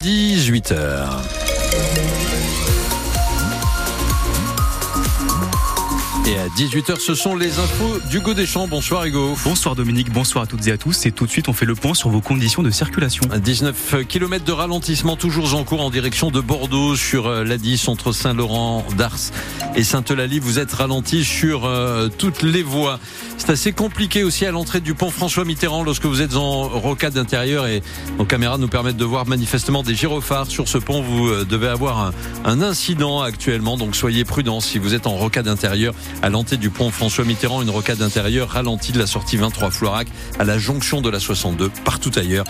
18h. Et à 18h, ce sont les infos d'Hugo Deschamps. Bonsoir Hugo. Bonsoir Dominique, bonsoir à toutes et à tous. Et tout de suite, on fait le point sur vos conditions de circulation. 19 km de ralentissement toujours en cours en direction de Bordeaux sur euh, la 10 entre Saint-Laurent, Dars et Sainte-Eulalie. Vous êtes ralenti sur euh, toutes les voies. C'est assez compliqué aussi à l'entrée du pont François Mitterrand lorsque vous êtes en rocade intérieure et nos caméras nous permettent de voir manifestement des gyrophares sur ce pont. Vous euh, devez avoir un, un incident actuellement, donc soyez prudents si vous êtes en rocade intérieure à l'entrée du pont François Mitterrand, une rocade intérieure ralentie de la sortie 23 Florac à la jonction de la 62, partout ailleurs.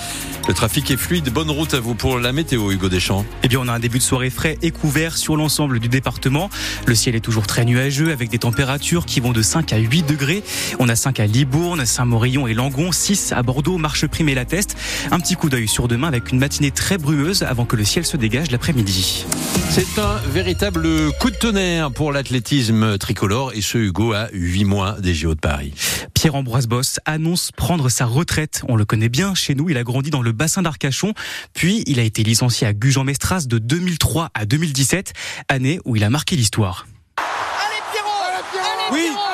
Le trafic est fluide. Bonne route à vous pour la météo, Hugo Deschamps. Eh bien, on a un début de soirée frais et couvert sur l'ensemble du département. Le ciel est toujours très nuageux avec des températures qui vont de 5 à 8 degrés. On a 5 à Libourne, Saint-Morillon et Langon, 6 à Bordeaux, Marcheprime et La Teste. Un petit coup d'œil sur demain avec une matinée très brumeuse avant que le ciel se dégage l'après-midi. C'est un véritable coup de tonnerre pour l'athlétisme tricolore et ce Hugo à 8 mois des JO de Paris. Pierre-Ambroise Boss annonce prendre sa retraite. On le connaît bien chez nous, il a grandi dans le bassin d'Arcachon, puis il a été licencié à Gujan-Mestras de 2003 à 2017, année où il a marqué l'histoire. Allez Pierrot Allez Pierrot Oui.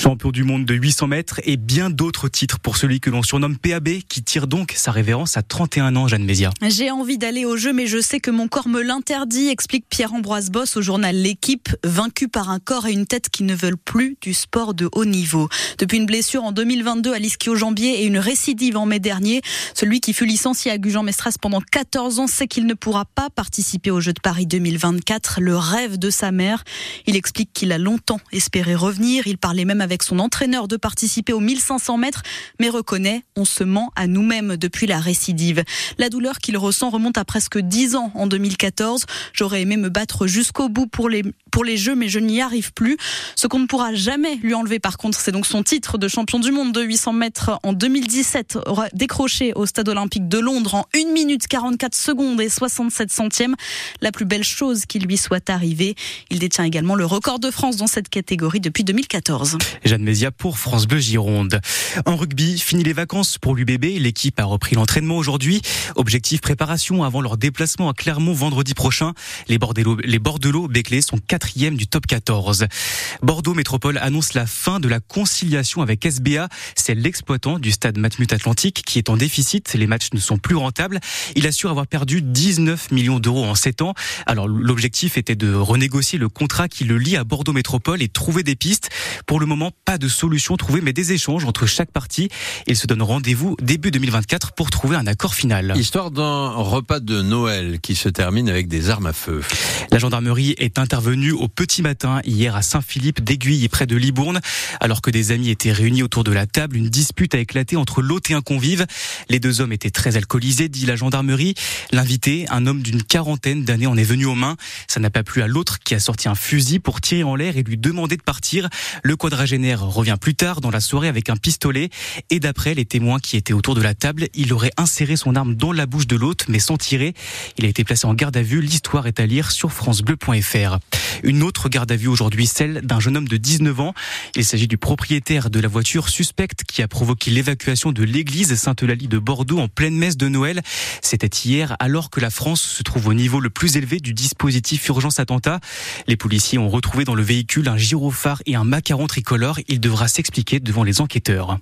Champion du monde de 800 mètres et bien d'autres titres pour celui que l'on surnomme PAB, qui tire donc sa révérence à 31 ans, Jeanne Mézia. J'ai envie d'aller au jeu, mais je sais que mon corps me l'interdit, explique Pierre-Ambroise Boss au journal L'équipe, vaincu par un corps et une tête qui ne veulent plus du sport de haut niveau. Depuis une blessure en 2022 à l'ischio-jambier et une récidive en mai dernier, celui qui fut licencié à Gujan-Mestras pendant 14 ans sait qu'il ne pourra pas participer aux Jeux de Paris 2024, le rêve de sa mère. Il explique qu'il a longtemps espéré revenir, il parlait même avec son entraîneur de participer aux 1500 mètres, mais reconnaît, on se ment à nous-mêmes depuis la récidive. La douleur qu'il ressent remonte à presque 10 ans en 2014. J'aurais aimé me battre jusqu'au bout pour les, pour les Jeux, mais je n'y arrive plus. Ce qu'on ne pourra jamais lui enlever, par contre, c'est donc son titre de champion du monde de 800 mètres en 2017, décroché au Stade Olympique de Londres en 1 minute 44 secondes et 67 centièmes. La plus belle chose qui lui soit arrivée. Il détient également le record de France dans cette catégorie depuis 2014. Jeanne Mézia pour France Bleu Gironde. En rugby, fini les vacances pour l'UBB. L'équipe a repris l'entraînement aujourd'hui. Objectif préparation avant leur déplacement à Clermont vendredi prochain. Les Bordello, les Béclés sont quatrième du top 14. Bordeaux Métropole annonce la fin de la conciliation avec SBA. C'est l'exploitant du stade Matmut Atlantique qui est en déficit. Les matchs ne sont plus rentables. Il assure avoir perdu 19 millions d'euros en 7 ans. Alors l'objectif était de renégocier le contrat qui le lie à Bordeaux Métropole et trouver des pistes. Pour le moment, pas de solution trouvée, mais des échanges entre chaque partie. Il se donne rendez-vous début 2024 pour trouver un accord final. Histoire d'un repas de Noël qui se termine avec des armes à feu. La gendarmerie est intervenue au petit matin hier à Saint-Philippe d'Aiguille près de Libourne. Alors que des amis étaient réunis autour de la table, une dispute a éclaté entre l'hôte et un convive. Les deux hommes étaient très alcoolisés, dit la gendarmerie. L'invité, un homme d'une quarantaine d'années, en est venu aux mains. Ça n'a pas plu à l'autre qui a sorti un fusil pour tirer en l'air et lui demander de partir. Le quadragénaire revient plus tard dans la soirée avec un pistolet et d'après les témoins qui étaient autour de la table, il aurait inséré son arme dans la bouche de l'hôte mais sans tirer. Il a été placé en garde à vue. L'histoire est à lire sur francebleu.fr. Une autre garde à vue aujourd'hui, celle d'un jeune homme de 19 ans. Il s'agit du propriétaire de la voiture suspecte qui a provoqué l'évacuation de l'église Sainte-Eulalie de Bordeaux en pleine messe de Noël. C'était hier alors que la France se trouve au niveau le plus élevé du dispositif urgence attentat. Les policiers ont retrouvé dans le véhicule un gyrophare et un macaron tricolore. Il devra s'expliquer devant les enquêteurs.